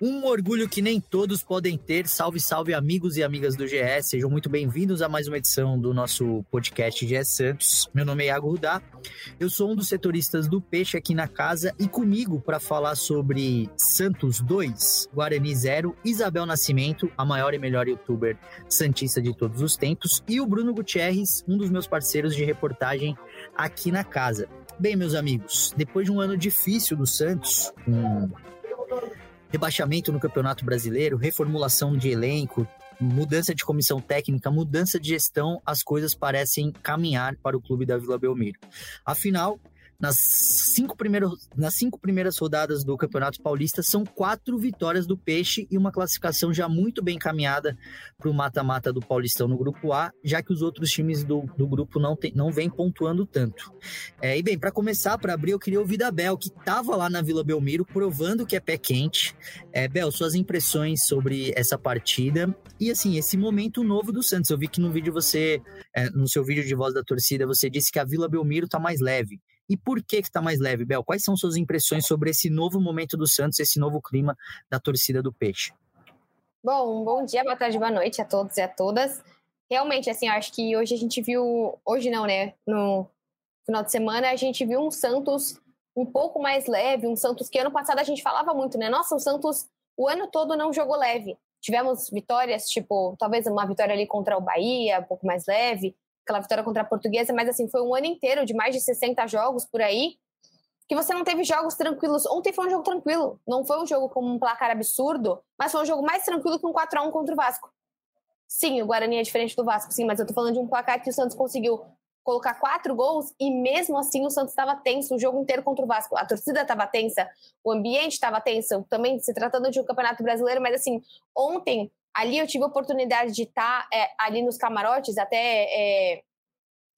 Um orgulho que nem todos podem ter. Salve, salve, amigos e amigas do GE. Sejam muito bem-vindos a mais uma edição do nosso podcast GE Santos. Meu nome é Iago Rudá. Eu sou um dos setoristas do Peixe aqui na casa e comigo para falar sobre Santos 2, Guarani 0, Isabel Nascimento, a maior e melhor youtuber santista de todos os tempos, e o Bruno Gutierrez, um dos meus parceiros de reportagem aqui na casa. Bem, meus amigos, depois de um ano difícil do Santos, com rebaixamento no Campeonato Brasileiro, reformulação de elenco, mudança de comissão técnica, mudança de gestão, as coisas parecem caminhar para o clube da Vila Belmiro. Afinal, nas cinco, nas cinco primeiras rodadas do Campeonato Paulista, são quatro vitórias do Peixe e uma classificação já muito bem encaminhada para o mata-mata do Paulistão no Grupo A, já que os outros times do, do grupo não, tem, não vêm pontuando tanto. É, e bem, para começar, para abrir, eu queria ouvir da Bel, que estava lá na Vila Belmiro, provando que é pé quente. É, Bel, suas impressões sobre essa partida e, assim, esse momento novo do Santos. Eu vi que no vídeo você, é, no seu vídeo de voz da torcida, você disse que a Vila Belmiro está mais leve. E por que que tá mais leve, Bel? Quais são suas impressões sobre esse novo momento do Santos, esse novo clima da torcida do Peixe? Bom, bom dia, boa tarde, boa noite a todos e a todas. Realmente, assim, acho que hoje a gente viu, hoje não, né, no final de semana, a gente viu um Santos um pouco mais leve, um Santos que ano passado a gente falava muito, né? Nossa, o Santos o ano todo não jogou leve. Tivemos vitórias, tipo, talvez uma vitória ali contra o Bahia, um pouco mais leve, aquela vitória contra a Portuguesa, mas assim, foi um ano inteiro de mais de 60 jogos por aí, que você não teve jogos tranquilos. Ontem foi um jogo tranquilo, não foi um jogo com um placar absurdo, mas foi um jogo mais tranquilo que um 4 a 1 contra o Vasco. Sim, o Guarani é diferente do Vasco, sim, mas eu tô falando de um placar que o Santos conseguiu colocar quatro gols e mesmo assim o Santos estava tenso o jogo inteiro contra o Vasco. A torcida estava tensa, o ambiente estava tenso, também se tratando de um campeonato brasileiro, mas assim, ontem ali eu tive a oportunidade de estar tá, é, ali nos camarotes, até é,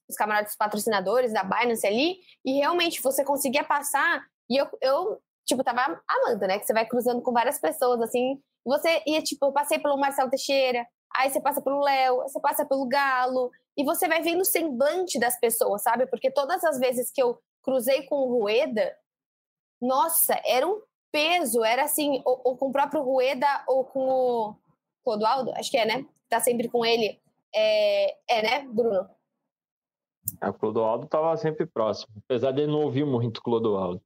os camarotes patrocinadores da Binance ali, e realmente você conseguia passar, e eu, eu tipo, tava amando, né? Que você vai cruzando com várias pessoas, assim, você ia, tipo, eu passei pelo Marcelo Teixeira, aí você passa pelo Léo, você passa pelo Galo, e você vai vendo o semblante das pessoas, sabe? Porque todas as vezes que eu cruzei com o Rueda, nossa, era um peso, era assim, ou, ou com o próprio Rueda ou com o Clodoaldo, acho que é, né? Tá sempre com ele. É, é né, Bruno? É, o Clodoaldo estava sempre próximo, apesar de ele não ouvir muito Clodoaldo.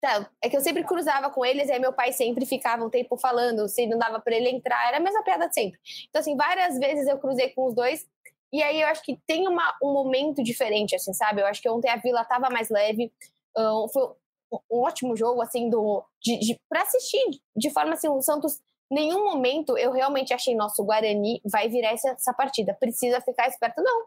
Tá, é que eu sempre cruzava com eles, e aí meu pai sempre ficava um tempo falando, se não dava para ele entrar, era a mesma piada sempre. Então, assim, várias vezes eu cruzei com os dois, e aí eu acho que tem uma, um momento diferente, assim, sabe? Eu acho que ontem a Vila estava mais leve, uh, foi um ótimo jogo, assim, do, de, de, para assistir, de forma assim, o Santos nenhum momento eu realmente achei, nosso Guarani vai virar essa, essa partida, precisa ficar esperto. Não.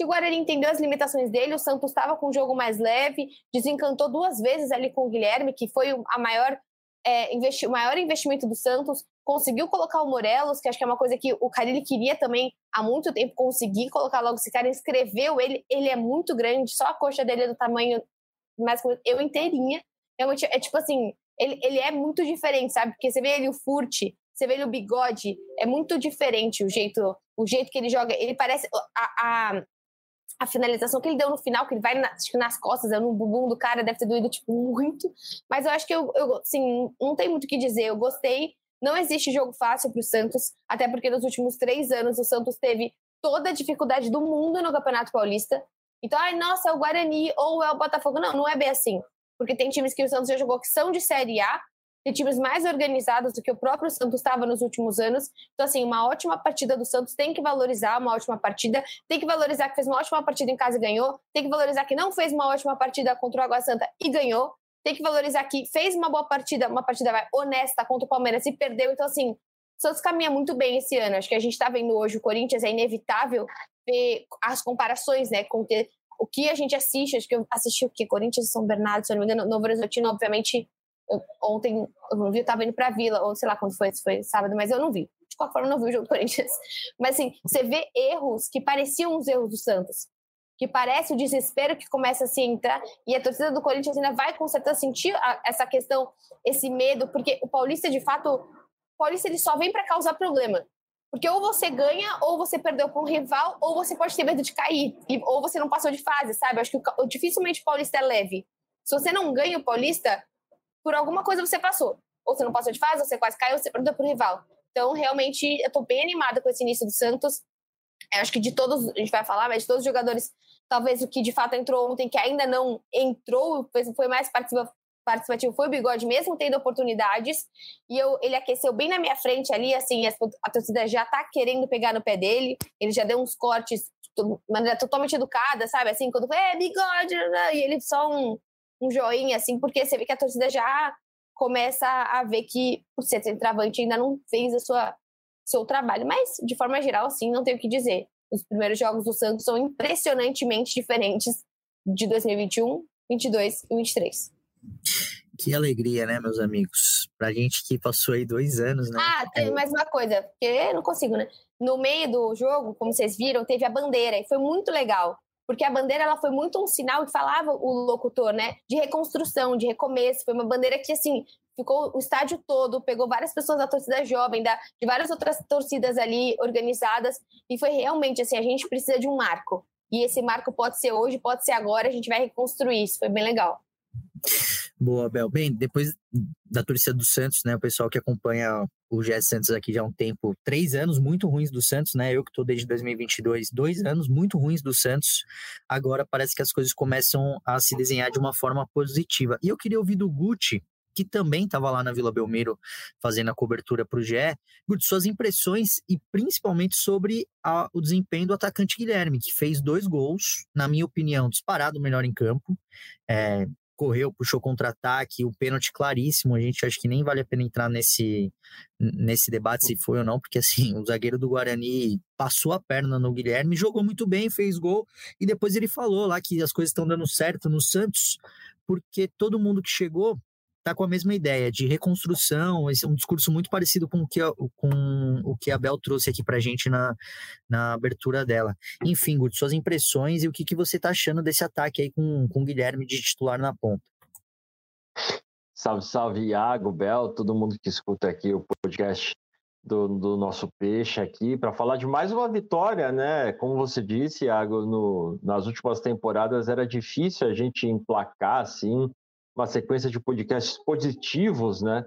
O Guarani entendeu as limitações dele, o Santos estava com um jogo mais leve, desencantou duas vezes ali com o Guilherme, que foi a maior, é, investi o maior investimento do Santos, conseguiu colocar o Morelos, que acho que é uma coisa que o Carilli queria também há muito tempo, conseguir colocar logo esse cara, escreveu ele, ele é muito grande, só a coxa dele é do tamanho mais eu inteirinha, realmente, é tipo assim, ele, ele é muito diferente, sabe? Porque você vê ele, o Furte, você vê ele, o bigode, é muito diferente o jeito, o jeito que ele joga. Ele parece. A, a, a finalização que ele deu no final, que ele vai na, nas costas, no bumbum do cara, deve ter doído, tipo, muito. Mas eu acho que eu, eu assim, não tem muito o que dizer. Eu gostei. Não existe jogo fácil para o Santos, até porque nos últimos três anos o Santos teve toda a dificuldade do mundo no Campeonato Paulista. Então, ai, nossa, é o Guarani ou é o Botafogo. Não, não é bem assim porque tem times que o Santos já jogou que são de Série A, tem times mais organizados do que o próprio Santos estava nos últimos anos. Então, assim, uma ótima partida do Santos tem que valorizar uma ótima partida, tem que valorizar que fez uma ótima partida em casa e ganhou, tem que valorizar que não fez uma ótima partida contra o Água Santa e ganhou, tem que valorizar que fez uma boa partida, uma partida vai, honesta contra o Palmeiras e perdeu. Então, assim, o Santos caminha muito bem esse ano. Acho que a gente está vendo hoje o Corinthians, é inevitável ver as comparações, né, com que o que a gente assiste, acho que eu assisti o que? Corinthians e São Bernardo, se eu não me engano, Novo Horizontino, obviamente, eu, ontem eu não vi, eu tava indo pra Vila, ou sei lá quando foi, se foi sábado, mas eu não vi. De qualquer forma, eu não vi o jogo do Corinthians. Mas assim, você vê erros que pareciam os erros do Santos. que parece o desespero que começa a se entrar, e a torcida do Corinthians ainda vai com certeza sentir a, essa questão, esse medo, porque o Paulista, de fato, o Paulista ele só vem para causar problema. Porque ou você ganha, ou você perdeu com o rival, ou você pode ter medo de cair, ou você não passou de fase, sabe? Acho que o, dificilmente o Paulista é leve. Se você não ganha o Paulista, por alguma coisa você passou. Ou você não passou de fase, ou você quase caiu, ou você perdeu pro rival. Então, realmente, eu tô bem animada com esse início do Santos. Eu acho que de todos, a gente vai falar, mas de todos os jogadores, talvez o que de fato entrou ontem, que ainda não entrou, foi mais participativo, foi o Bigode, mesmo tendo oportunidades. E eu, ele aqueceu bem na minha frente ali, assim, a torcida já tá querendo pegar no pé dele. Ele já deu uns cortes de maneira totalmente educada, sabe? Assim, quando foi, é, Bigode, e ele só um, um joinha, assim, porque você vê que a torcida já começa a ver que o centroavante ainda não fez a sua seu trabalho. Mas, de forma geral, assim, não tenho o que dizer. Os primeiros jogos do Santos são impressionantemente diferentes de 2021, 22 e 23. Que alegria, né, meus amigos? Pra gente que passou aí dois anos, né? Ah, tem mais uma coisa, porque eu não consigo, né? No meio do jogo, como vocês viram, teve a bandeira e foi muito legal. Porque a bandeira ela foi muito um sinal que falava o locutor, né? De reconstrução, de recomeço. Foi uma bandeira que, assim, ficou o estádio todo, pegou várias pessoas da torcida jovem, da, de várias outras torcidas ali organizadas, e foi realmente assim: a gente precisa de um marco. E esse marco pode ser hoje, pode ser agora, a gente vai reconstruir isso. Foi bem legal. Boa, Bel. Bem, depois da torcida do Santos, né? O pessoal que acompanha o GS Santos aqui já há um tempo, três anos muito ruins do Santos, né? Eu que estou desde 2022, dois anos muito ruins do Santos. Agora parece que as coisas começam a se desenhar de uma forma positiva. E eu queria ouvir do Gucci que também estava lá na Vila Belmiro fazendo a cobertura para o GE, suas impressões e principalmente sobre a, o desempenho do atacante Guilherme, que fez dois gols, na minha opinião, disparado melhor em campo. É, correu, puxou contra-ataque, o pênalti claríssimo. A gente acha que nem vale a pena entrar nesse, nesse debate se foi ou não, porque assim, o zagueiro do Guarani passou a perna no Guilherme, jogou muito bem, fez gol, e depois ele falou lá que as coisas estão dando certo no Santos, porque todo mundo que chegou está com a mesma ideia de reconstrução, é um discurso muito parecido com o que a, com o que a Bel trouxe aqui para a gente na, na abertura dela. Enfim, Guto, suas impressões e o que, que você está achando desse ataque aí com, com o Guilherme de titular na ponta. Salve, salve, Iago, Bel, todo mundo que escuta aqui o podcast do, do nosso peixe aqui, para falar de mais uma vitória, né? Como você disse, Iago, no, nas últimas temporadas era difícil a gente emplacar assim uma sequência de podcasts positivos, né,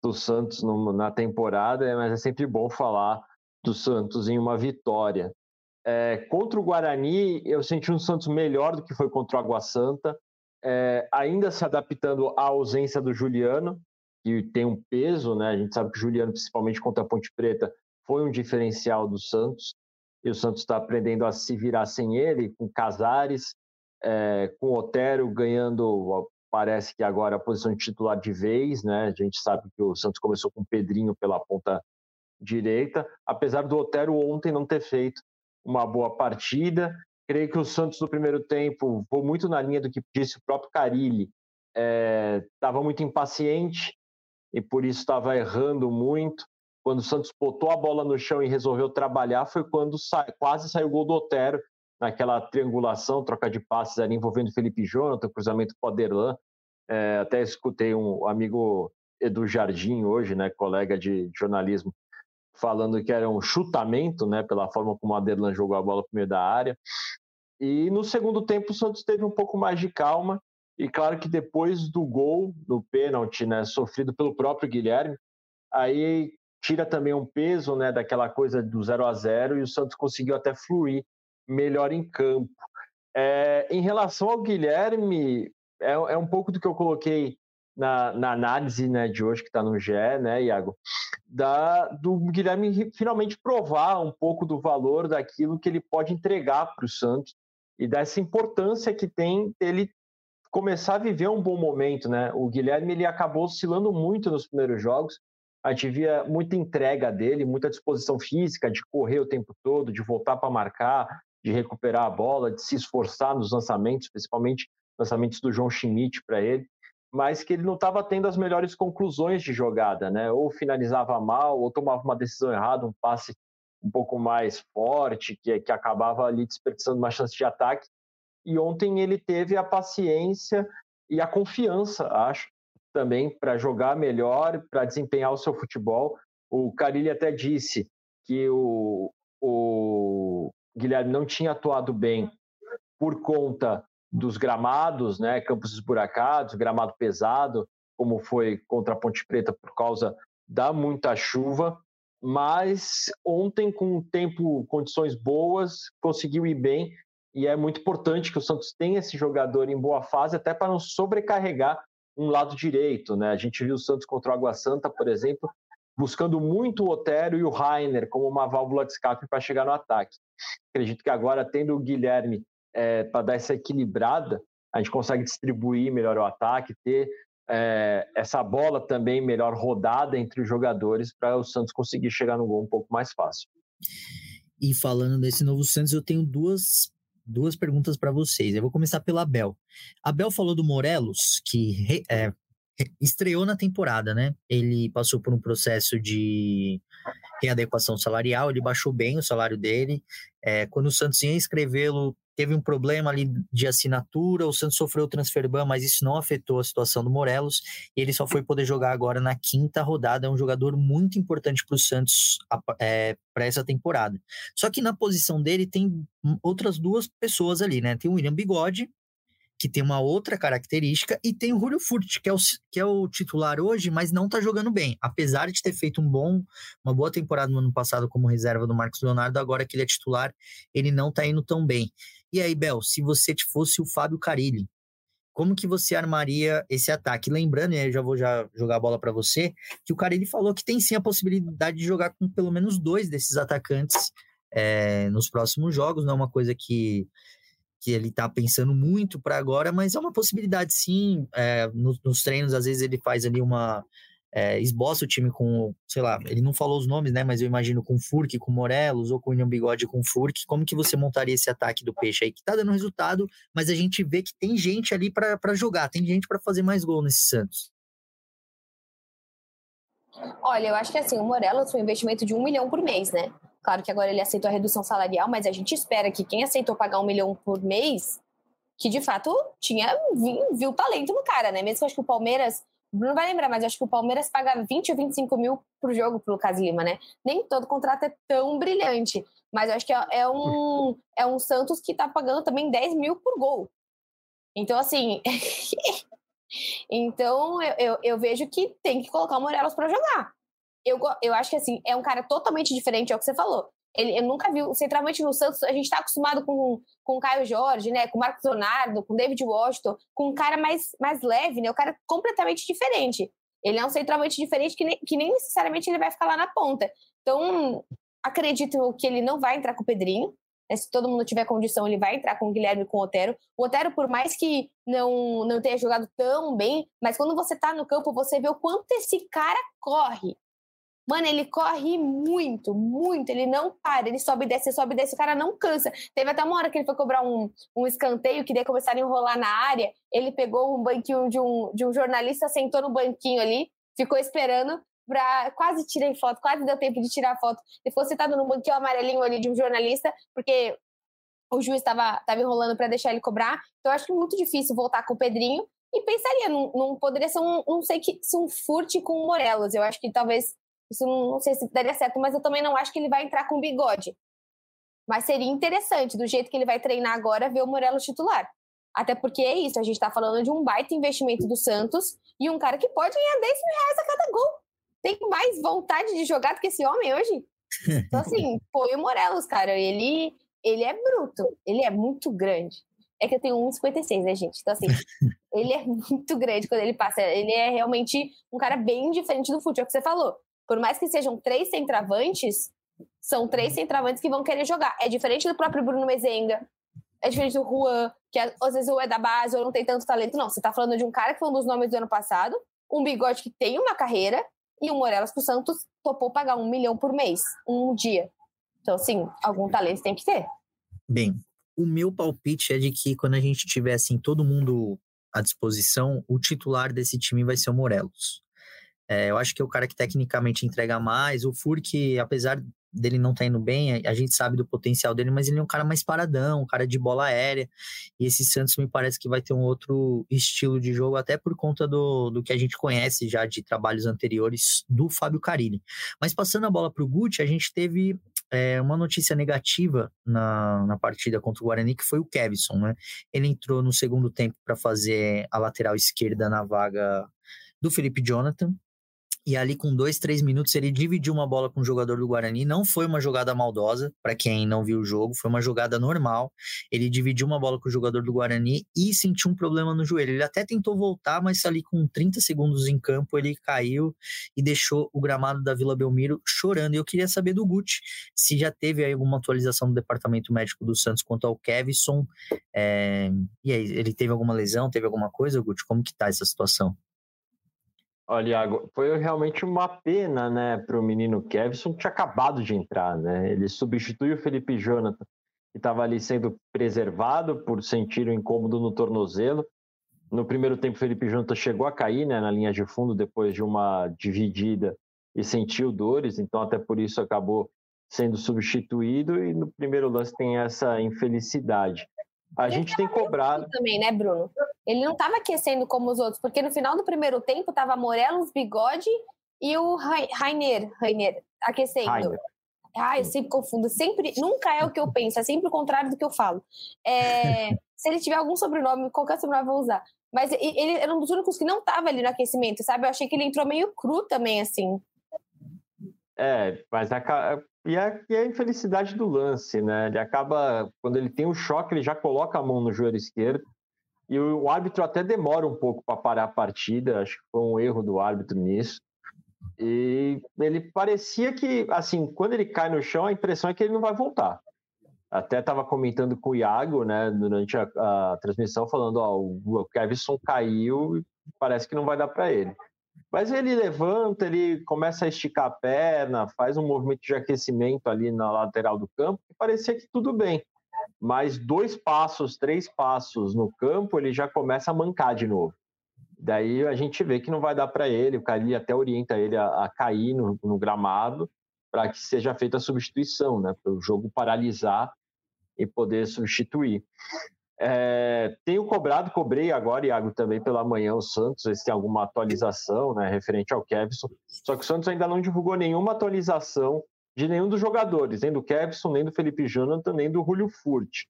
do Santos no, na temporada, mas é sempre bom falar do Santos em uma vitória. É, contra o Guarani, eu senti um Santos melhor do que foi contra o Água Santa, é, ainda se adaptando à ausência do Juliano, que tem um peso, né? A gente sabe que o Juliano, principalmente contra a Ponte Preta, foi um diferencial do Santos, e o Santos está aprendendo a se virar sem ele, com Casares, é, com Otero ganhando parece que agora a posição de titular de vez, né? A gente sabe que o Santos começou com o Pedrinho pela ponta direita, apesar do Otero ontem não ter feito uma boa partida. Creio que o Santos no primeiro tempo vou muito na linha do que disse o próprio Carilli, estava é, muito impaciente e por isso estava errando muito. Quando o Santos botou a bola no chão e resolveu trabalhar, foi quando sa quase saiu o gol do Otero, naquela triangulação, troca de passes ali envolvendo Felipe Jonathan, cruzamento Aderlan. É, até escutei um amigo Edu Jardim hoje, né, colega de jornalismo, falando que era um chutamento, né, pela forma como o Aderlan jogou a bola no meio da área. E no segundo tempo o Santos teve um pouco mais de calma e claro que depois do gol, do pênalti, né, sofrido pelo próprio Guilherme, aí tira também um peso, né, daquela coisa do 0 a 0 e o Santos conseguiu até fluir melhor em campo. É, em relação ao Guilherme, é, é, um pouco do que eu coloquei na, na análise né, de hoje, que está no GE, né, Iago? Da, do Guilherme finalmente provar um pouco do valor daquilo que ele pode entregar para o Santos e dessa importância que tem ele começar a viver um bom momento, né? O Guilherme ele acabou oscilando muito nos primeiros jogos. A gente via muita entrega dele, muita disposição física de correr o tempo todo, de voltar para marcar, de recuperar a bola, de se esforçar nos lançamentos, principalmente lançamentos do João Schmidt para ele, mas que ele não estava tendo as melhores conclusões de jogada, né? Ou finalizava mal, ou tomava uma decisão errada, um passe um pouco mais forte, que, que acabava ali desperdiçando uma chance de ataque. e ontem ele teve a paciência e a confiança, acho, também para jogar melhor, para desempenhar o seu futebol. O Carilli até disse que o, o Guilherme não tinha atuado bem por conta dos gramados, né, campos esburacados, gramado pesado, como foi contra a Ponte Preta por causa da muita chuva, mas ontem com tempo, condições boas, conseguiu ir bem e é muito importante que o Santos tenha esse jogador em boa fase até para não sobrecarregar um lado direito, né? A gente viu o Santos contra o Água Santa, por exemplo, buscando muito o Otero e o Rainer como uma válvula de escape para chegar no ataque. Acredito que agora, tendo o Guilherme é, para dar essa equilibrada, a gente consegue distribuir melhor o ataque, ter é, essa bola também melhor rodada entre os jogadores para o Santos conseguir chegar no gol um pouco mais fácil. E falando desse novo Santos, eu tenho duas duas perguntas para vocês. Eu vou começar pela Abel. Abel falou do Morelos, que é, estreou na temporada, né? Ele passou por um processo de readequação salarial, ele baixou bem o salário dele. É, quando o Santos ia inscrevê-lo, teve um problema ali de assinatura, o Santos sofreu o transfer ban, mas isso não afetou a situação do Morelos, e ele só foi poder jogar agora na quinta rodada, é um jogador muito importante para o Santos é, para essa temporada. Só que na posição dele tem outras duas pessoas ali, né? Tem o William Bigode, que tem uma outra característica, e tem o Julio Furt, que é o, que é o titular hoje, mas não está jogando bem. Apesar de ter feito um bom, uma boa temporada no ano passado como reserva do Marcos Leonardo, agora que ele é titular, ele não está indo tão bem. E aí, Bel, se você fosse o Fábio Carilli, como que você armaria esse ataque? Lembrando, e aí eu já vou já jogar a bola para você, que o Carilli falou que tem sim a possibilidade de jogar com pelo menos dois desses atacantes é, nos próximos jogos, não é uma coisa que que ele está pensando muito para agora, mas é uma possibilidade sim. É, nos, nos, treinos, às vezes, ele faz ali uma. É, esboça o time com, sei lá, ele não falou os nomes, né? Mas eu imagino com Furk, com Morelos, ou com William Bigode com Furk. Como que você montaria esse ataque do Peixe aí? Que tá dando resultado, mas a gente vê que tem gente ali para jogar, tem gente para fazer mais gol nesse Santos. Olha, eu acho que assim, o Morelos foi um investimento de um milhão por mês, né? Claro que agora ele aceitou a redução salarial, mas a gente espera que quem aceitou pagar um milhão por mês, que de fato tinha viu, talento no cara, né? Mesmo que eu acho que o Palmeiras, não vai lembrar, mas acho que o Palmeiras paga 20 ou 25 mil pro jogo pro Lucas Lima, né? Nem todo contrato é tão brilhante, mas eu acho que é, é um, é um Santos que tá pagando também 10 mil por gol. Então, assim. então, eu, eu, eu, vejo que tem que colocar o Morelos para jogar eu, eu acho que assim, é um cara totalmente diferente, é o que você falou. Ele, eu nunca vi, centralmente no Santos, a gente está acostumado com, com o Caio Jorge, né? Com o Marcos Leonardo, com o David Washington, com um cara mais, mais leve, né? Um cara completamente diferente. Ele é um centralmente diferente que nem, que nem necessariamente ele vai ficar lá na ponta. Então, acredito que ele não vai entrar com o Pedrinho. Né? Se todo mundo tiver condição, ele vai entrar com o Guilherme e com o Otero. O Otero, por mais que não, não tenha jogado tão bem, mas quando você tá no campo, você vê o quanto esse cara corre. Mano, ele corre muito, muito. Ele não para, ele sobe e desce, sobe e desce. O cara não cansa. Teve até uma hora que ele foi cobrar um, um escanteio, que daí começaram a enrolar na área. Ele pegou um banquinho de um, de um jornalista, sentou no banquinho ali, ficou esperando. Pra, quase tirei foto, quase deu tempo de tirar foto. Ele ficou sentado no banquinho amarelinho ali de um jornalista, porque o juiz estava enrolando para deixar ele cobrar. Então, acho que é muito difícil voltar com o Pedrinho. E pensaria, não, não poderia ser um, não sei que, se um furte com o Morelos. Eu acho que talvez isso não, não sei se daria certo, mas eu também não acho que ele vai entrar com bigode. Mas seria interessante, do jeito que ele vai treinar agora, ver o Morelos titular. Até porque é isso, a gente está falando de um baita investimento do Santos e um cara que pode ganhar 10 mil reais a cada gol. Tem mais vontade de jogar do que esse homem hoje? Então, assim, põe o Morelos, cara. Ele, ele é bruto, ele é muito grande. É que eu tenho 1,56, né, gente? Então, assim, ele é muito grande quando ele passa. Ele é realmente um cara bem diferente do futebol que você falou por mais que sejam três centravantes, são três uhum. centravantes que vão querer jogar. É diferente do próprio Bruno Mezenga, é diferente do Juan, que às vezes ou é da base ou não tem tanto talento. Não, você tá falando de um cara que foi um dos nomes do ano passado, um bigode que tem uma carreira, e o Morelos que o Santos topou pagar um milhão por mês, um dia. Então, assim, algum talento tem que ter. Bem, o meu palpite é de que quando a gente tiver, assim, todo mundo à disposição, o titular desse time vai ser o Morelos. É, eu acho que é o cara que tecnicamente entrega mais. O Furk, apesar dele não tá indo bem, a gente sabe do potencial dele, mas ele é um cara mais paradão, um cara de bola aérea. E esse Santos me parece que vai ter um outro estilo de jogo, até por conta do, do que a gente conhece já de trabalhos anteriores do Fábio Carilli. Mas passando a bola para o Guti, a gente teve é, uma notícia negativa na, na partida contra o Guarani, que foi o Kevson, né? Ele entrou no segundo tempo para fazer a lateral esquerda na vaga do Felipe Jonathan, e ali com dois, três minutos ele dividiu uma bola com o jogador do Guarani. Não foi uma jogada maldosa, para quem não viu o jogo, foi uma jogada normal. Ele dividiu uma bola com o jogador do Guarani e sentiu um problema no joelho. Ele até tentou voltar, mas ali com 30 segundos em campo ele caiu e deixou o gramado da Vila Belmiro chorando. E eu queria saber do Guti se já teve alguma atualização do departamento médico do Santos quanto ao Kevson. É... E aí, ele teve alguma lesão, teve alguma coisa, Guti? Como que tá essa situação? Olha, Iago, foi realmente uma pena, né, para o menino Kevson, que tinha acabado de entrar, né? Ele substituiu o Felipe Jonathan, que estava ali sendo preservado por sentir um incômodo no tornozelo. No primeiro tempo, o Felipe Jonathan chegou a cair né, na linha de fundo depois de uma dividida e sentiu dores, então até por isso acabou sendo substituído e no primeiro lance tem essa infelicidade. A ele gente tem cobrado. Também, né, Bruno? Ele não estava aquecendo como os outros, porque no final do primeiro tempo tava Morelos, Bigode e o Rainer, Rainer aquecendo. Rainer. Ah, eu sempre confundo. Sempre, nunca é o que eu penso, é sempre o contrário do que eu falo. É, se ele tiver algum sobrenome, qualquer sobrenome eu vou usar. Mas ele era um dos únicos que não estava ali no aquecimento, sabe? Eu achei que ele entrou meio cru também, assim. É, mas a, e é, e a infelicidade do lance, né? Ele acaba, quando ele tem o choque, ele já coloca a mão no joelho esquerdo. E o, árbitro até demora um pouco para parar a partida. Acho que foi um erro do árbitro nisso. E ele parecia que, assim, quando ele cai no chão, a impressão é que ele não vai voltar. Até estava comentando com o Iago, né, durante a, a transmissão, falando: ó, o Kevson caiu e parece que não vai dar para ele. Mas ele levanta, ele começa a esticar a perna, faz um movimento de aquecimento ali na lateral do campo, e parecia que tudo bem. Mas dois passos, três passos no campo, ele já começa a mancar de novo. Daí a gente vê que não vai dar para ele, o Cali até orienta ele a, a cair no, no gramado para que seja feita a substituição, né? Para o jogo paralisar e poder substituir. É, tenho cobrado, cobrei agora, Iago, também pela manhã o Santos, se tem alguma atualização né, referente ao Kevson. Só que o Santos ainda não divulgou nenhuma atualização de nenhum dos jogadores, nem do Kevson, nem do Felipe Jonathan, nem do Julio Furt.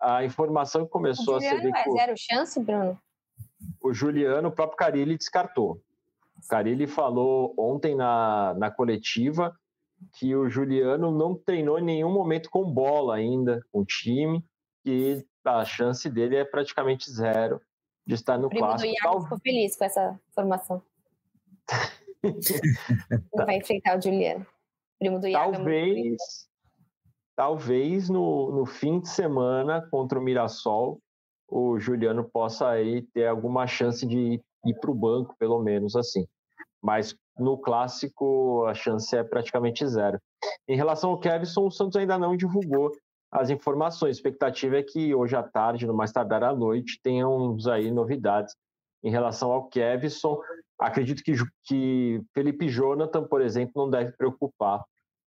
A informação que começou a ser. É zero chance, Bruno? O Juliano, o próprio Carilli descartou. O Carilli falou ontem na, na coletiva que o Juliano não treinou em nenhum momento com bola ainda, com o time, que a chance dele é praticamente zero de estar no o primo clássico. Do Tal... ficou feliz com essa formação. Não vai enfrentar o Juliano. Primo do Iago. É talvez, talvez no, no fim de semana contra o Mirassol, o Juliano possa aí ter alguma chance de ir, para o banco, pelo menos assim. Mas no clássico a chance é praticamente zero. Em relação ao Kevson, o Santos ainda não divulgou as informações. A expectativa é que hoje à tarde, no mais tardar à noite, tenhamos aí novidades em relação ao Kevson. Acredito que, que Felipe Jonathan, por exemplo, não deve preocupar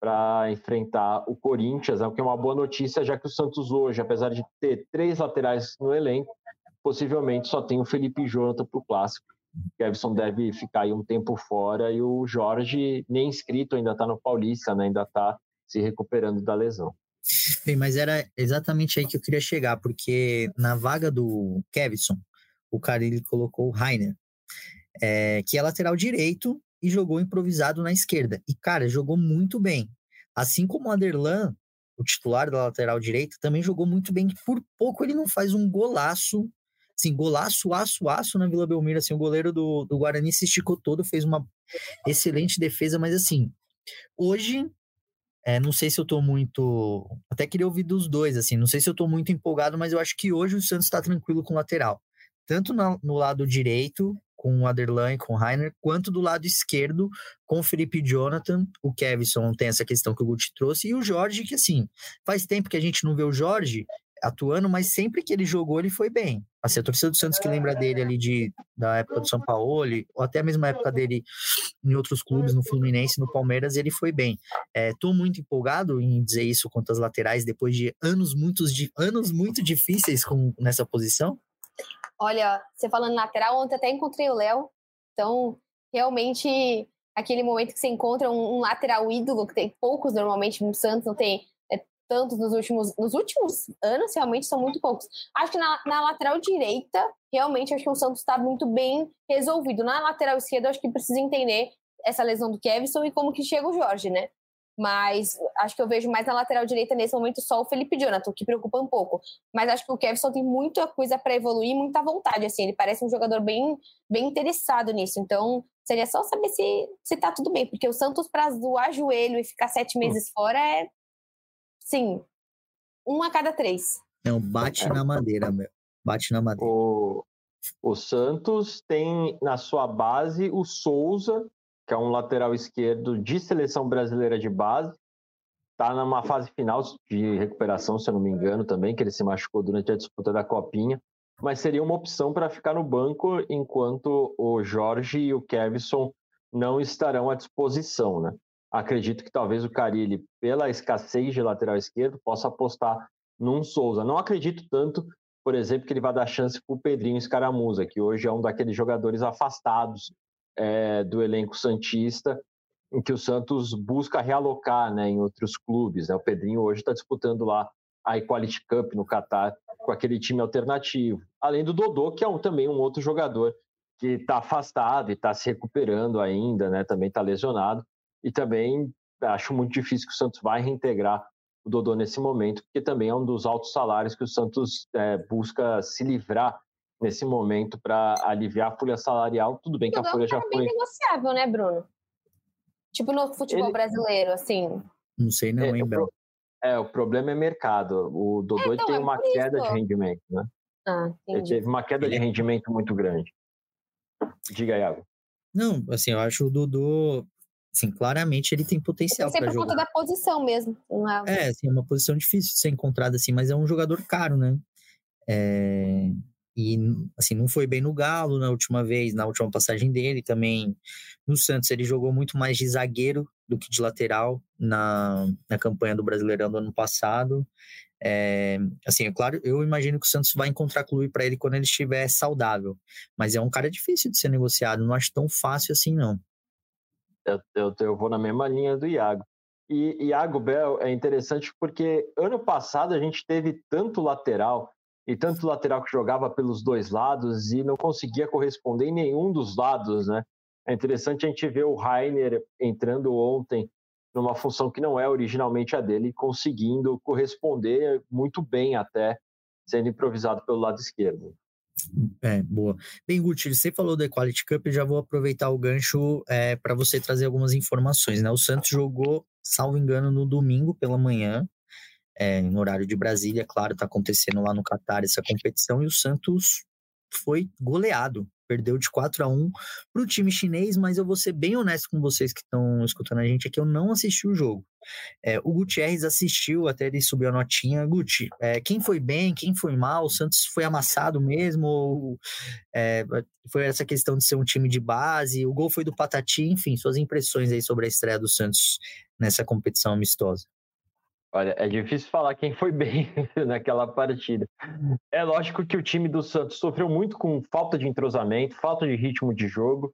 para enfrentar o Corinthians, o que é uma boa notícia, já que o Santos hoje, apesar de ter três laterais no elenco, possivelmente só tem o Felipe Jonathan para o clássico. Kevson deve ficar aí um tempo fora e o Jorge, nem inscrito, ainda está no Paulista, né? ainda está se recuperando da lesão. Bem, mas era exatamente aí que eu queria chegar, porque na vaga do Kevson, o cara ele colocou o Rainer, é, que é lateral direito e jogou improvisado na esquerda. E, cara, jogou muito bem. Assim como o Aderlan, o titular da lateral direita, também jogou muito bem. Por pouco ele não faz um golaço, assim, golaço, aço, aço na Vila Belmiro. Assim, o goleiro do, do Guarani se esticou todo, fez uma excelente defesa, mas assim, hoje é, não sei se eu tô muito. Até queria ouvir dos dois, assim. Não sei se eu tô muito empolgado, mas eu acho que hoje o Santos está tranquilo com o lateral. Tanto no lado direito, com o Aderlan e com o Rainer, quanto do lado esquerdo, com o Felipe Jonathan. O Kevson tem essa questão que o Guti trouxe, e o Jorge, que assim, faz tempo que a gente não vê o Jorge, atuando, mas sempre que ele jogou, ele foi bem. Assim, a torcida do Santos que lembra dele ali de, da época do São Paulo, ou até a mesma época dele em outros clubes, no Fluminense, no Palmeiras, ele foi bem. Estou é, muito empolgado em dizer isso quanto às laterais, depois de anos, muitos, de, anos muito difíceis com, nessa posição. Olha, você falando lateral, ontem até encontrei o Léo, então realmente aquele momento que você encontra um, um lateral ídolo, que tem poucos normalmente no Santos, não tem tantos nos últimos, nos últimos anos, realmente são muito poucos. Acho que na, na lateral direita, realmente, acho que o Santos está muito bem resolvido. Na lateral esquerda, acho que precisa entender essa lesão do Kevson e como que chega o Jorge, né? Mas acho que eu vejo mais na lateral direita nesse momento só o Felipe Jonathan, que preocupa um pouco. Mas acho que o Kevson tem muita coisa para evoluir, muita vontade, assim. Ele parece um jogador bem, bem interessado nisso. Então, seria só saber se, se tá tudo bem, porque o Santos, para zoar joelho e ficar sete meses fora, é Sim. Um a cada três. Não, bate na madeira, meu. Bate na madeira. O, o Santos tem na sua base o Souza, que é um lateral esquerdo de seleção brasileira de base. Está numa fase final de recuperação, se eu não me engano, também, que ele se machucou durante a disputa da Copinha. Mas seria uma opção para ficar no banco enquanto o Jorge e o Kevson não estarão à disposição, né? acredito que talvez o Carilli, pela escassez de lateral esquerdo, possa apostar num Souza. Não acredito tanto, por exemplo, que ele vai dar chance para o Pedrinho Escaramuza, que hoje é um daqueles jogadores afastados é, do elenco Santista, em que o Santos busca realocar né, em outros clubes. Né? O Pedrinho hoje está disputando lá a Equality Cup no Catar com aquele time alternativo. Além do Dodô, que é um, também um outro jogador que está afastado e está se recuperando ainda, né? também está lesionado. E também acho muito difícil que o Santos vai reintegrar o Dodô nesse momento, porque também é um dos altos salários que o Santos é, busca se livrar nesse momento para aliviar a folha salarial. Tudo bem que a folha já foi. bem negociável, né, Bruno? Tipo no futebol Ele... brasileiro, assim. Não sei não, é, hein, Bel? É, o problema é mercado. O Dodô é, então, tem é uma queda isso. de rendimento, né? Ah, Ele teve uma queda de rendimento muito grande. Diga, Iago. Não, assim, eu acho o Dodô Assim, claramente ele tem potencial para jogar. por conta da posição mesmo. É, assim, é uma posição difícil de ser encontrada assim, mas é um jogador caro, né? É, e assim não foi bem no Galo na última vez, na última passagem dele também no Santos ele jogou muito mais de zagueiro do que de lateral na, na campanha do Brasileirão do ano passado. É, assim, é claro, eu imagino que o Santos vai encontrar clube para ele quando ele estiver saudável, mas é um cara difícil de ser negociado, não acho tão fácil assim não. Eu, eu, eu vou na mesma linha do Iago. E Iago Bel é interessante porque ano passado a gente teve tanto lateral e tanto lateral que jogava pelos dois lados e não conseguia corresponder em nenhum dos lados, né? É interessante a gente ver o Rainer entrando ontem numa função que não é originalmente a dele, conseguindo corresponder muito bem até sendo improvisado pelo lado esquerdo. É, boa. Bem, Guti, você falou da Equality Cup, já vou aproveitar o gancho é, para você trazer algumas informações. Né? O Santos jogou, salvo engano, no domingo pela manhã, é, no horário de Brasília, claro, está acontecendo lá no Catar essa competição, e o Santos foi goleado perdeu de 4 a 1 para o time chinês, mas eu vou ser bem honesto com vocês que estão escutando a gente aqui, eu não assisti o jogo. É, o Gutierrez assistiu, até ele subiu a notinha. Guti, é, quem foi bem, quem foi mal? O Santos foi amassado mesmo? Ou, é, foi essa questão de ser um time de base? O gol foi do Patati, enfim, suas impressões aí sobre a estreia do Santos nessa competição amistosa. Olha, é difícil falar quem foi bem naquela partida. É lógico que o time do Santos sofreu muito com falta de entrosamento, falta de ritmo de jogo.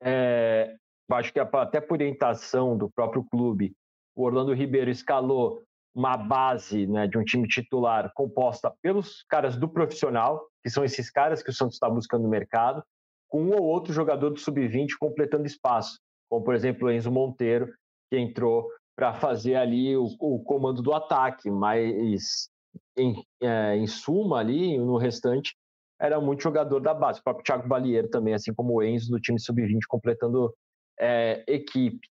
É, acho que até por orientação do próprio clube, o Orlando Ribeiro escalou uma base né, de um time titular composta pelos caras do profissional, que são esses caras que o Santos está buscando no mercado, com um ou outro jogador do sub-20 completando espaço, como por exemplo o Enzo Monteiro, que entrou para fazer ali o, o, comando do ataque, mas em, é, em suma ali, no restante, era muito jogador da base. O próprio Thiago Balieiro também, assim como o Enzo do time sub-20 completando é, equipe.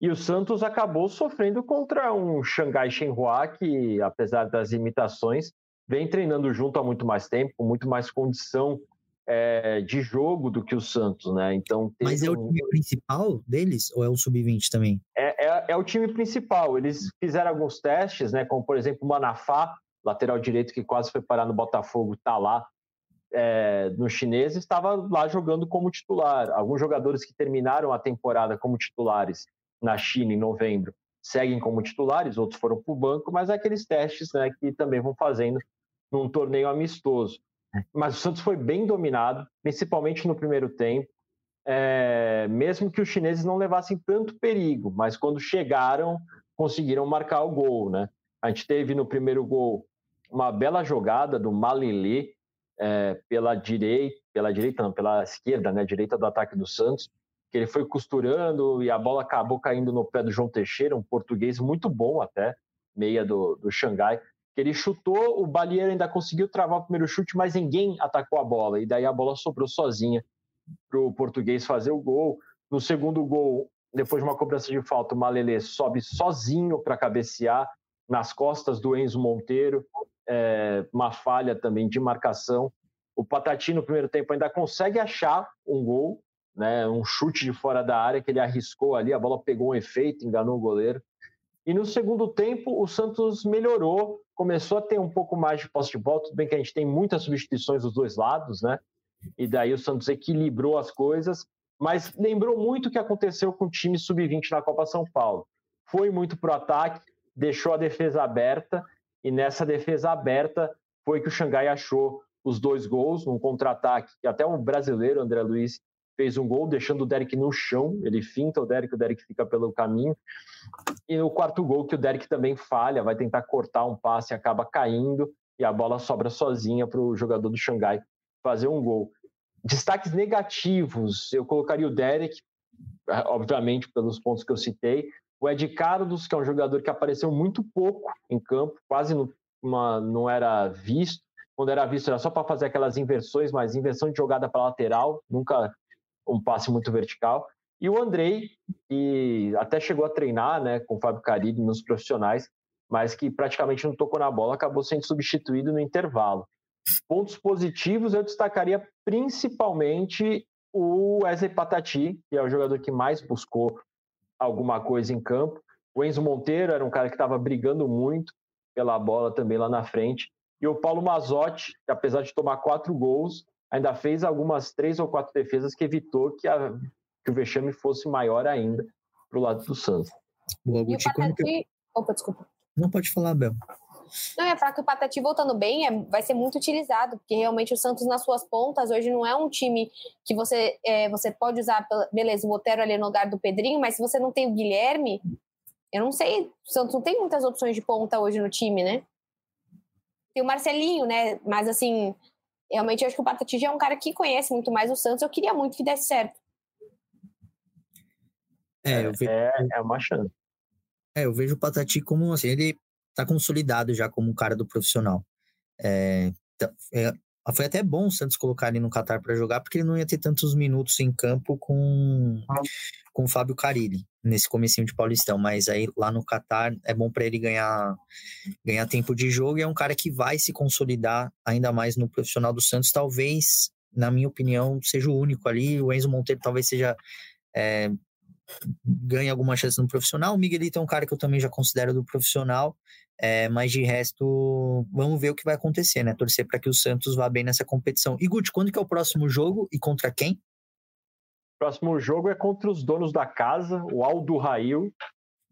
E o Santos acabou sofrendo contra um Xangai Shenhua que, apesar das imitações, vem treinando junto há muito mais tempo, com muito mais condição é, de jogo do que o Santos, né? Então, Mas é o time principal deles ou é o sub-20 também? É, é, é, o time principal. Eles fizeram alguns testes, né? Como por exemplo o Manafá. lateral direito que quase foi parar no Botafogo, está lá é, no chinês, estava lá jogando como titular. Alguns jogadores que terminaram a temporada como titulares na China em novembro seguem como titulares, outros foram para o banco, mas é aqueles testes né, que também vão fazendo num torneio amistoso. Mas o Santos foi bem dominado, principalmente no primeiro tempo, é, mesmo que os chineses não levassem tanto perigo, mas quando chegaram, conseguiram marcar o gol. Né? A gente teve no primeiro gol uma bela jogada do Malilê é, pela direita, pela direita não, pela esquerda, né, direita do ataque do Santos, que ele foi costurando e a bola acabou caindo no pé do João Teixeira, um português muito bom até, meia do, do Xangai, ele chutou, o Balieiro ainda conseguiu travar o primeiro chute, mas ninguém atacou a bola, e daí a bola sobrou sozinha para o português fazer o gol. No segundo gol, depois de uma cobrança de falta, o Malele sobe sozinho para cabecear nas costas do Enzo Monteiro, é, uma falha também de marcação. O Patati, no primeiro tempo, ainda consegue achar um gol, né, um chute de fora da área que ele arriscou ali, a bola pegou um efeito, enganou o goleiro. E no segundo tempo, o Santos melhorou, começou a ter um pouco mais de posse de bola. Tudo bem que a gente tem muitas substituições dos dois lados, né? E daí o Santos equilibrou as coisas, mas lembrou muito o que aconteceu com o time sub-20 na Copa São Paulo. Foi muito pro ataque, deixou a defesa aberta, e nessa defesa aberta foi que o Xangai achou os dois gols num contra-ataque, que até o brasileiro, André Luiz, fez um gol, deixando o Derek no chão. Ele finta o Derek, o Derek fica pelo caminho. E no quarto gol, que o Derek também falha, vai tentar cortar um passe, acaba caindo e a bola sobra sozinha para o jogador do Xangai fazer um gol. Destaques negativos, eu colocaria o Derek, obviamente pelos pontos que eu citei. O Ed Carlos, que é um jogador que apareceu muito pouco em campo, quase não, uma, não era visto. Quando era visto era só para fazer aquelas inversões, mas inversão de jogada para lateral, nunca um passe muito vertical. E o Andrei, que até chegou a treinar né, com o Fábio Carilli nos profissionais, mas que praticamente não tocou na bola, acabou sendo substituído no intervalo. Pontos positivos eu destacaria principalmente o Wesley Patati, que é o jogador que mais buscou alguma coisa em campo. O Enzo Monteiro era um cara que estava brigando muito pela bola também lá na frente. E o Paulo Mazotti, que apesar de tomar quatro gols, ainda fez algumas três ou quatro defesas que evitou que, a, que o vexame fosse maior ainda para o lado do Santos. Boa, Guti, Patati... que... Opa, desculpa. Não pode falar, Bel. Não, é falar que o Patati voltando bem é, vai ser muito utilizado, porque realmente o Santos nas suas pontas hoje não é um time que você, é, você pode usar, beleza, o Botero ali no lugar do Pedrinho, mas se você não tem o Guilherme, eu não sei, o Santos não tem muitas opções de ponta hoje no time, né? Tem o Marcelinho, né? Mas assim, realmente eu acho que o Patati já é um cara que conhece muito mais o Santos, eu queria muito que desse certo. É, ve... é, é uma chance. É, eu vejo o Patati como assim, ele tá consolidado já como um cara do profissional. É, tá, é, foi até bom o Santos colocar ele no Qatar para jogar, porque ele não ia ter tantos minutos em campo com, com o Fábio Carilli nesse comecinho de Paulistão, mas aí lá no Qatar é bom para ele ganhar, ganhar tempo de jogo e é um cara que vai se consolidar ainda mais no profissional do Santos, talvez, na minha opinião, seja o único ali, o Enzo Monteiro talvez seja é, ganhe alguma chance no profissional. O Miguelito é um cara que eu também já considero do profissional, é, mas de resto, vamos ver o que vai acontecer, né? Torcer para que o Santos vá bem nessa competição. E Guti, quando que é o próximo jogo e contra quem? Próximo jogo é contra os donos da casa, o Aldo Rail.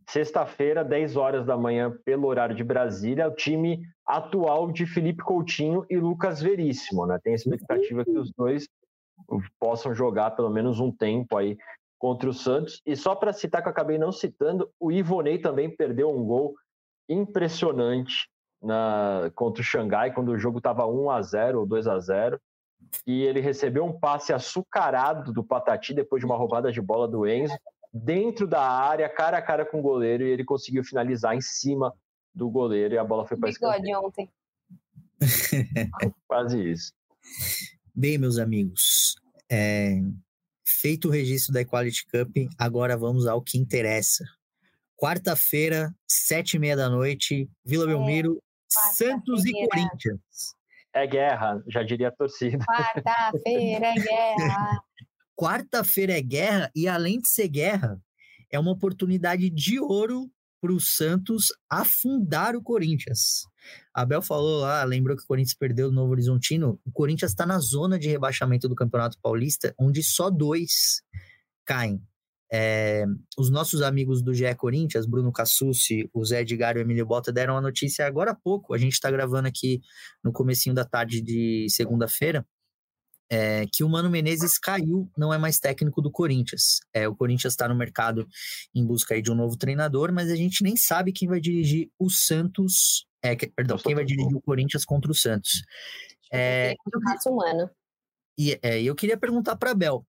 Sexta-feira, 10 horas da manhã, pelo horário de Brasília, o time atual de Felipe Coutinho e Lucas Veríssimo, né? Tem a expectativa que os dois possam jogar pelo menos um tempo aí contra o Santos. E só para citar que eu acabei não citando, o Ivonei também perdeu um gol impressionante na, contra o Xangai, quando o jogo estava 1 a 0 ou 2 a 0 e ele recebeu um passe açucarado do Patati depois de uma roubada de bola do Enzo, dentro da área, cara a cara com o goleiro, e ele conseguiu finalizar em cima do goleiro e a bola foi para escanteio. ontem. Quase isso. Bem, meus amigos, é, feito o registro da Equality Cup, agora vamos ao que interessa. Quarta-feira, sete e meia da noite, Vila é, Belmiro, Santos e Corinthians. É guerra, já diria a torcida. Quarta-feira é guerra. Quarta-feira é guerra e, além de ser guerra, é uma oportunidade de ouro para o Santos afundar o Corinthians. Abel falou lá, lembrou que o Corinthians perdeu o Novo Horizontino. O Corinthians está na zona de rebaixamento do Campeonato Paulista, onde só dois caem. É, os nossos amigos do GE Corinthians, Bruno Cassucci, o Zé Edgar e o Emílio Bota deram a notícia agora há pouco. A gente está gravando aqui no comecinho da tarde de segunda-feira. É, que o Mano Menezes caiu, não é mais técnico do Corinthians. É, o Corinthians está no mercado em busca de um novo treinador, mas a gente nem sabe quem vai dirigir o Santos. É, que, perdão, quem vai dirigir o Corinthians contra o Santos. É, eu. E é, eu queria perguntar para Bel.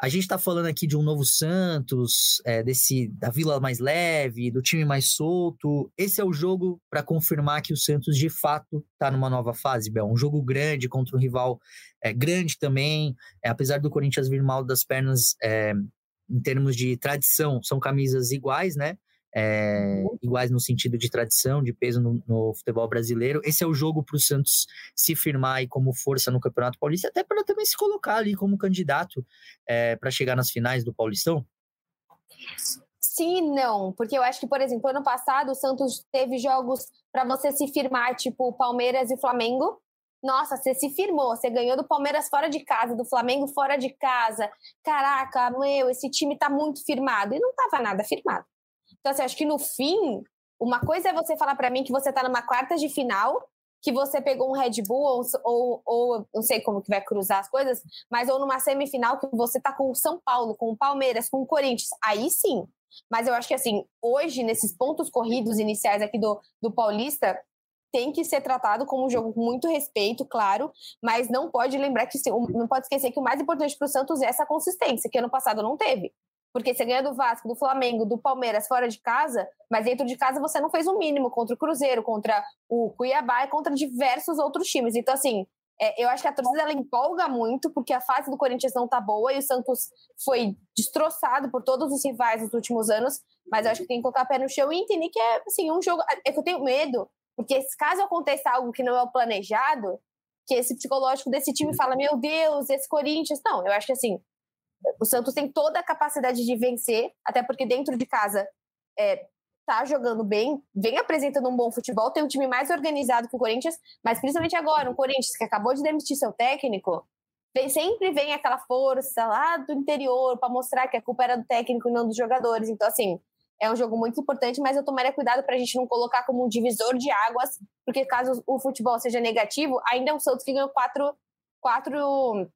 A gente está falando aqui de um novo Santos, é, desse da Vila mais leve, do time mais solto. Esse é o jogo para confirmar que o Santos de fato está numa nova fase, Bel. Um jogo grande contra um rival é, grande também. É, apesar do Corinthians vir mal das pernas é, em termos de tradição, são camisas iguais, né? É, iguais no sentido de tradição, de peso no, no futebol brasileiro. Esse é o jogo para o Santos se firmar aí como força no Campeonato Paulista, até para também se colocar ali como candidato é, para chegar nas finais do Paulistão? Sim não, porque eu acho que, por exemplo, ano passado o Santos teve jogos para você se firmar, tipo Palmeiras e Flamengo. Nossa, você se firmou, você ganhou do Palmeiras fora de casa, do Flamengo fora de casa. Caraca, meu, esse time tá muito firmado. E não tava nada firmado. Então, assim, acho que no fim, uma coisa é você falar para mim que você tá numa quarta de final, que você pegou um Red Bull, ou, ou, ou, não sei como que vai cruzar as coisas, mas ou numa semifinal que você tá com o São Paulo, com o Palmeiras, com o Corinthians. Aí sim. Mas eu acho que, assim, hoje, nesses pontos corridos iniciais aqui do, do Paulista, tem que ser tratado como um jogo com muito respeito, claro, mas não pode lembrar que não pode esquecer que o mais importante para o Santos é essa consistência, que ano passado não teve. Porque você ganha do Vasco, do Flamengo, do Palmeiras fora de casa, mas dentro de casa você não fez o mínimo contra o Cruzeiro, contra o Cuiabá e contra diversos outros times. Então, assim, é, eu acho que a torcida ela empolga muito, porque a fase do Corinthians não tá boa e o Santos foi destroçado por todos os rivais nos últimos anos. Mas eu acho que tem que colocar pé no chão e entender que é assim, um jogo. É que eu tenho medo, porque caso aconteça algo que não é o planejado, que esse psicológico desse time fala: Meu Deus, esse Corinthians. Não, eu acho que assim, o Santos tem toda a capacidade de vencer, até porque dentro de casa é, tá jogando bem, vem apresentando um bom futebol, tem um time mais organizado que o Corinthians, mas principalmente agora, o Corinthians que acabou de demitir seu técnico, vem, sempre vem aquela força lá do interior para mostrar que a culpa era do técnico e não dos jogadores. Então, assim, é um jogo muito importante, mas eu tomaria cuidado para a gente não colocar como um divisor de águas, porque caso o futebol seja negativo, ainda é um Santos que ganhou quatro, quatro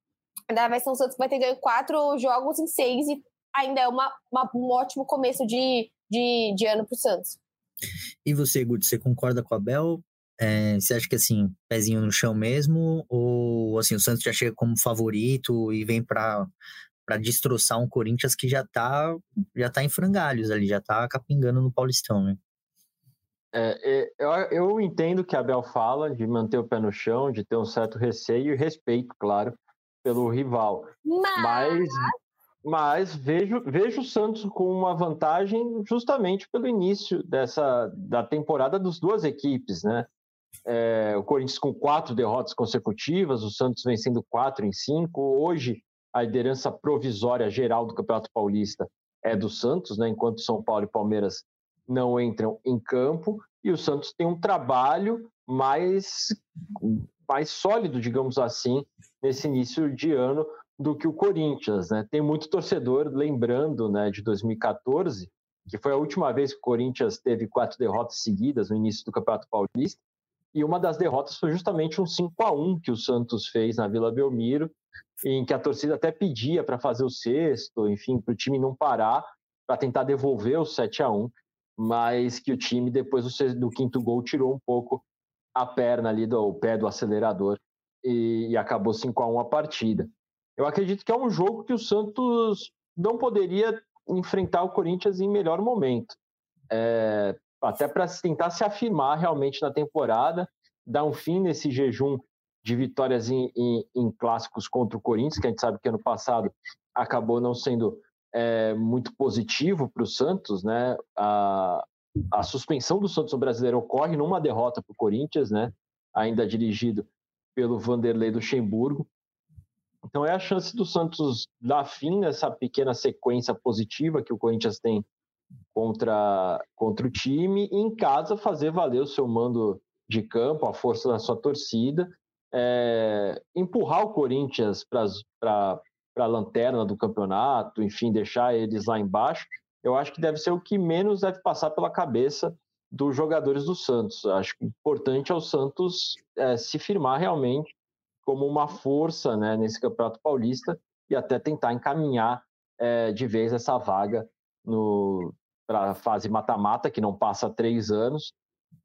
Ainda vai ser um Santos que vai ter ganho quatro jogos em seis e ainda é uma, uma um ótimo começo de, de, de ano para o Santos. E você, Guto, você concorda com a Bel? É, você acha que assim, pezinho no chão mesmo? Ou assim, o Santos já chega como favorito e vem para para destroçar um Corinthians que já tá, já tá em frangalhos ali, já tá capingando no Paulistão, né? É, é eu, eu entendo que a Bel fala de manter o pé no chão, de ter um certo receio e respeito, claro, pelo rival. Mas, mas, mas vejo, vejo o Santos com uma vantagem justamente pelo início dessa da temporada das duas equipes, né? É, o Corinthians com quatro derrotas consecutivas, o Santos vencendo quatro em cinco. Hoje, a liderança provisória geral do Campeonato Paulista é do Santos, né? enquanto São Paulo e Palmeiras não entram em campo. E o Santos tem um trabalho mais mais sólido, digamos assim, nesse início de ano do que o Corinthians, né? Tem muito torcedor lembrando, né, de 2014, que foi a última vez que o Corinthians teve quatro derrotas seguidas no início do Campeonato Paulista, e uma das derrotas foi justamente um 5 a 1 que o Santos fez na Vila Belmiro, em que a torcida até pedia para fazer o sexto, enfim, para o time não parar, para tentar devolver o 7 a 1 mas que o time, depois do quinto gol, tirou um pouco a perna ali do pé do acelerador e, e acabou 5 a 1 a partida. Eu acredito que é um jogo que o Santos não poderia enfrentar o Corinthians em melhor momento. É, até para tentar se afirmar realmente na temporada, dar um fim nesse jejum de vitórias em, em, em, clássicos contra o Corinthians, que a gente sabe que ano passado acabou não sendo é, muito positivo para o Santos, né? A, a suspensão do Santos no Brasileiro ocorre numa derrota para o Corinthians, né? Ainda dirigido pelo Vanderlei Luxemburgo. Então é a chance do Santos dar fim nessa pequena sequência positiva que o Corinthians tem contra, contra o time e em casa fazer valer o seu mando de campo, a força da sua torcida, é, empurrar o Corinthians para a lanterna do campeonato, enfim, deixar eles lá embaixo, eu acho que deve ser o que menos deve passar pela cabeça dos jogadores do Santos. Acho que importante é o Santos é, se firmar realmente como uma força né, nesse Campeonato Paulista e até tentar encaminhar é, de vez essa vaga para a fase mata-mata, que não passa três anos,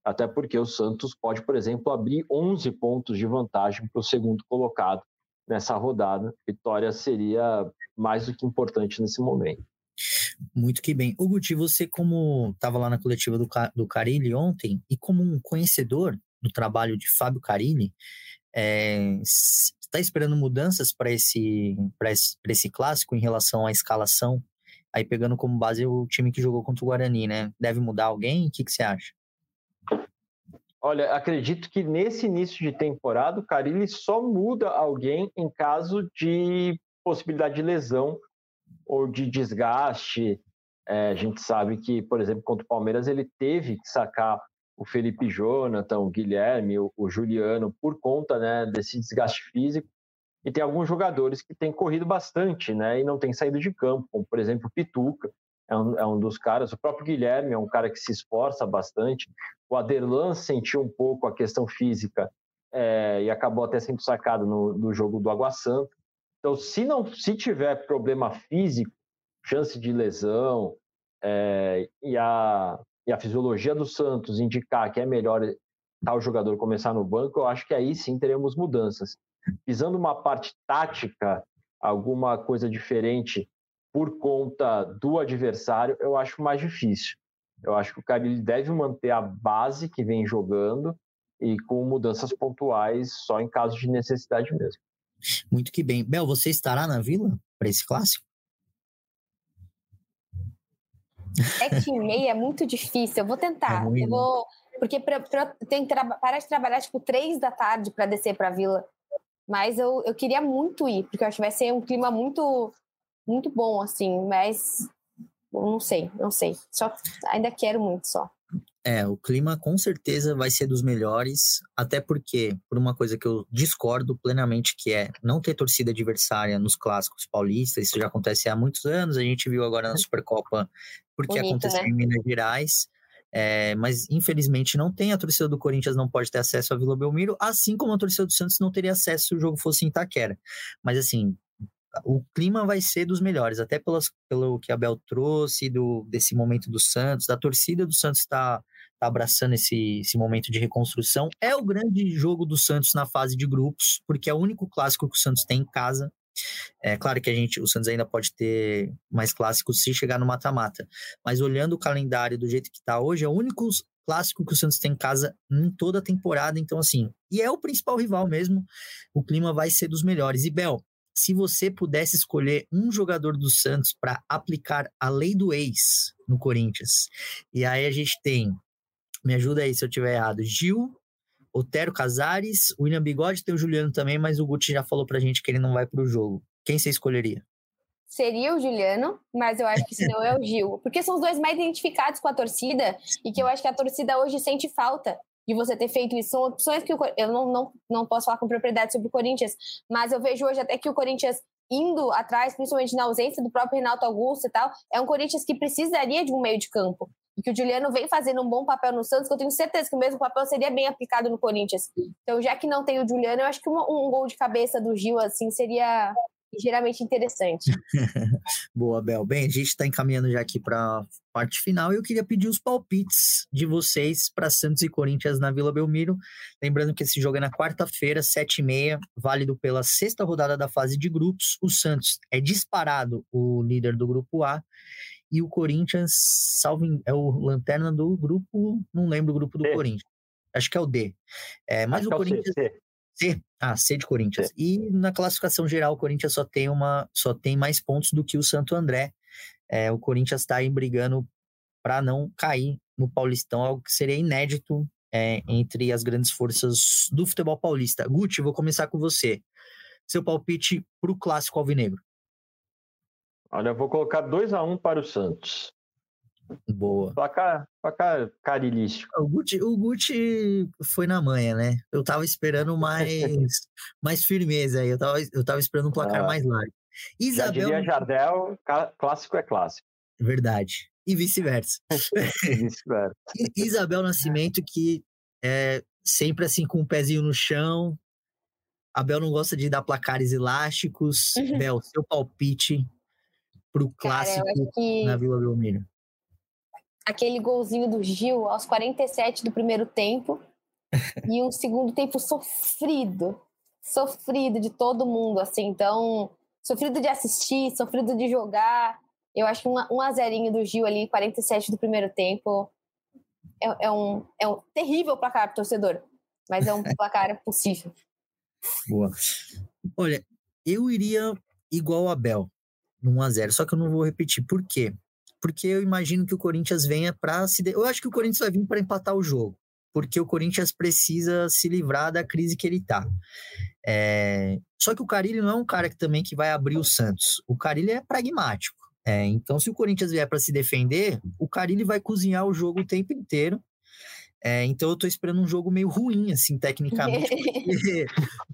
até porque o Santos pode, por exemplo, abrir 11 pontos de vantagem para o segundo colocado nessa rodada. Vitória seria mais do que importante nesse momento. Muito que bem. O Guti, você como estava lá na coletiva do, do Carilli ontem e como um conhecedor do trabalho de Fábio Carilli, é, está esperando mudanças para esse, esse, esse clássico em relação à escalação? Aí pegando como base o time que jogou contra o Guarani, né? Deve mudar alguém? O que, que você acha? Olha, acredito que nesse início de temporada o Carilli só muda alguém em caso de possibilidade de lesão ou de desgaste. É, a gente sabe que, por exemplo, contra o Palmeiras ele teve que sacar o Felipe Jonathan, o Guilherme, o, o Juliano por conta né, desse desgaste físico. E tem alguns jogadores que têm corrido bastante né, e não têm saído de campo, como por exemplo o Pituca, é um, é um dos caras. O próprio Guilherme é um cara que se esforça bastante. O Aderlan sentiu um pouco a questão física é, e acabou até sendo sacado no, no jogo do Água Santa. Então, se não se tiver problema físico, chance de lesão é, e, a, e a fisiologia do Santos indicar que é melhor tal jogador começar no banco, eu acho que aí sim teremos mudanças. Visando uma parte tática, alguma coisa diferente por conta do adversário, eu acho mais difícil. Eu acho que o Carilli deve manter a base que vem jogando e com mudanças pontuais só em caso de necessidade mesmo. Muito que bem. Bel, você estará na Vila para esse clássico? Sete e meia é muito difícil. Eu vou tentar. É eu vou, porque pra, pra, tem que parar de trabalhar tipo três da tarde para descer para a Vila. Mas eu, eu queria muito ir, porque eu acho que vai ser um clima muito muito bom, assim, mas não sei, não sei. Só ainda quero muito só. É, o clima com certeza vai ser dos melhores, até porque, por uma coisa que eu discordo plenamente, que é não ter torcida adversária nos clássicos paulistas, isso já acontece há muitos anos, a gente viu agora na Supercopa, porque Bonito, aconteceu né? em Minas Gerais, é, mas infelizmente não tem, a torcida do Corinthians não pode ter acesso à Vila Belmiro, assim como a torcida do Santos não teria acesso se o jogo fosse em Itaquera. Mas assim, o clima vai ser dos melhores, até pelas, pelo que a Bel trouxe, do, desse momento do Santos, da torcida do Santos está tá abraçando esse, esse momento de reconstrução. É o grande jogo do Santos na fase de grupos, porque é o único clássico que o Santos tem em casa. É claro que a gente, o Santos ainda pode ter mais clássicos se chegar no mata-mata, mas olhando o calendário do jeito que está hoje, é o único clássico que o Santos tem em casa em toda a temporada, então assim, e é o principal rival mesmo, o clima vai ser dos melhores. E Bel, se você pudesse escolher um jogador do Santos para aplicar a lei do ex no Corinthians. E aí a gente tem, me ajuda aí se eu tiver errado, Gil, Otero Casares, William Bigode, tem o Juliano também, mas o Guti já falou pra gente que ele não vai pro jogo. Quem você escolheria? Seria o Juliano, mas eu acho que se não é o Gil. Porque são os dois mais identificados com a torcida e que eu acho que a torcida hoje sente falta de você ter feito isso. São opções que o, eu não, não, não posso falar com propriedade sobre o Corinthians, mas eu vejo hoje até que o Corinthians indo atrás, principalmente na ausência do próprio Renato Augusto e tal, é um Corinthians que precisaria de um meio de campo. E que o Juliano vem fazendo um bom papel no Santos, que eu tenho certeza que o mesmo papel seria bem aplicado no Corinthians. Então, já que não tem o Juliano, eu acho que um, um gol de cabeça do Gil, assim, seria geralmente interessante. Boa, Bel. Bem, a gente está encaminhando já aqui para parte final e eu queria pedir os palpites de vocês para Santos e Corinthians na Vila Belmiro. Lembrando que esse jogo é na quarta-feira, sete e meia, válido pela sexta rodada da fase de grupos. O Santos é disparado o líder do grupo A e o Corinthians, salvo, é o lanterna do grupo, não lembro o grupo do C. Corinthians. Acho que é o D. É, mas Acho o Corinthians. É o C, C. Ah, C de Corinthians. C. E na classificação geral, o Corinthians só tem uma, só tem mais pontos do que o Santo André. É, o Corinthians está aí brigando para não cair no Paulistão, algo que seria inédito é, entre as grandes forças do futebol paulista. Guti, vou começar com você. Seu palpite para o clássico alvinegro? Olha, eu vou colocar 2 a 1 um para o Santos. Boa. Placar, placar carilístico. O Gucci, o Gucci foi na manha, né? Eu tava esperando mais, mais firmeza aí. Eu tava, eu tava esperando um placar Ah. mais largo. Já Isabel. diria Jardel, clássico é clássico. Verdade. E vice-versa. Vice-versa. I- Isabel Nascimento, que é sempre assim com o pezinho no chão. A Bel não gosta de dar placares elásticos. Uhum. Bel, seu palpite pro Cara, clássico acho que na Vila Belmiro. Aquele golzinho do Gil aos 47 do primeiro tempo e um segundo tempo sofrido, sofrido de todo mundo, assim, então sofrido de assistir, sofrido de jogar. Eu acho que um, um a zerinho do Gil ali, 47 do primeiro tempo, é, é um, é um terrível placar pro torcedor, mas é um placar possível. Boa. Olha, eu iria igual a Bel, no 1x0, só que eu não vou repetir. Por quê? Porque eu imagino que o Corinthians venha para se. Eu acho que o Corinthians vai vir para empatar o jogo, porque o Corinthians precisa se livrar da crise que ele tá. É, Só que o Carilli não é um cara que também que vai abrir o Santos. O Carilli é pragmático. É, então, se o Corinthians vier para se defender, o Carilli vai cozinhar o jogo o tempo inteiro. É, então, eu tô esperando um jogo meio ruim, assim, tecnicamente, porque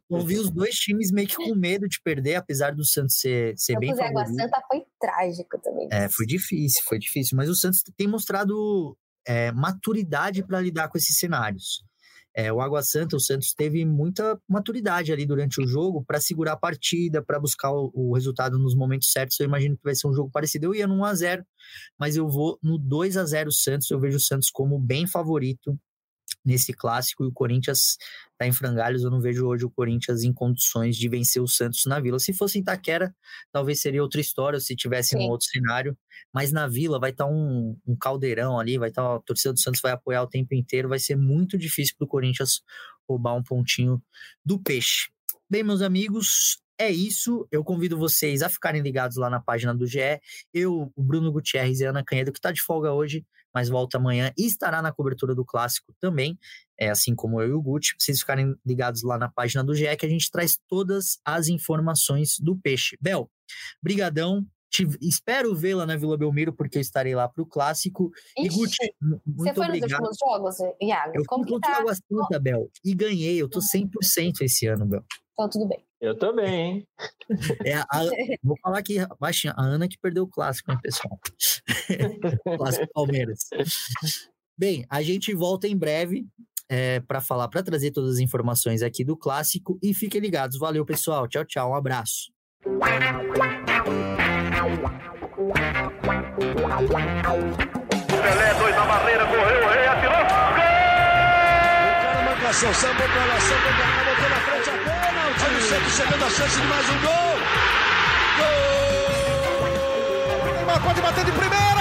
eu vi os dois times meio que com medo de perder, apesar do Santos ser, ser O bem Zé Água favorito. Santa foi trágico também. É, foi difícil, foi difícil. Mas o Santos tem mostrado é, maturidade para lidar com esses cenários. É, o Água Santa, o Santos teve muita maturidade ali durante o jogo para segurar a partida, para buscar o, o resultado nos momentos certos. Eu imagino que vai ser um jogo parecido. Eu ia no 1x0, mas eu vou no 2 a 0 Santos. Eu vejo o Santos como bem favorito nesse clássico e o Corinthians está em frangalhos. Eu não vejo hoje o Corinthians em condições de vencer o Santos na Vila. Se fosse em Itaquera, talvez seria outra história, se tivesse um Sim. outro cenário. Mas na Vila vai estar um, um caldeirão ali, vai estar a torcida do Santos vai apoiar o tempo inteiro. Vai ser muito difícil para o Corinthians roubar um pontinho do peixe. Bem, meus amigos, é isso. Eu convido vocês a ficarem ligados lá na página do GE. Eu, o Bruno Gutierrez e a Ana Canhedo, que está de folga hoje, mas volta amanhã e estará na cobertura do clássico também, é assim como eu e o Guti. Vocês ficarem ligados lá na página do GE, que a gente traz todas as informações do peixe. Bel, brigadão. Te, espero vê-la na Vila Belmiro, porque eu estarei lá para o clássico. E Ixi, Guti, m- você muito foi nos obrigado. últimos jogos, Iago? Eu Como fui contra o tá? Água Santa, Bel, e ganhei. Eu tô 100% esse ano, Bel. Então, tudo bem. Eu também, hein? É a- vou falar aqui baixinho, a Ana que perdeu o clássico, hein, pessoal? clássico Palmeiras. Bem, a gente volta em breve para falar, para trazer todas as informações aqui do clássico e fiquem ligados. Valeu, pessoal. Tchau, tchau. Um abraço. Pelé, dois na barreira, correu, o rei atirou. O cara marcação, sambou pra lá, sambou pra cá, botou na frente a bola. O chegando a chance de mais um gol. Gol! Neymar pode bater de primeira.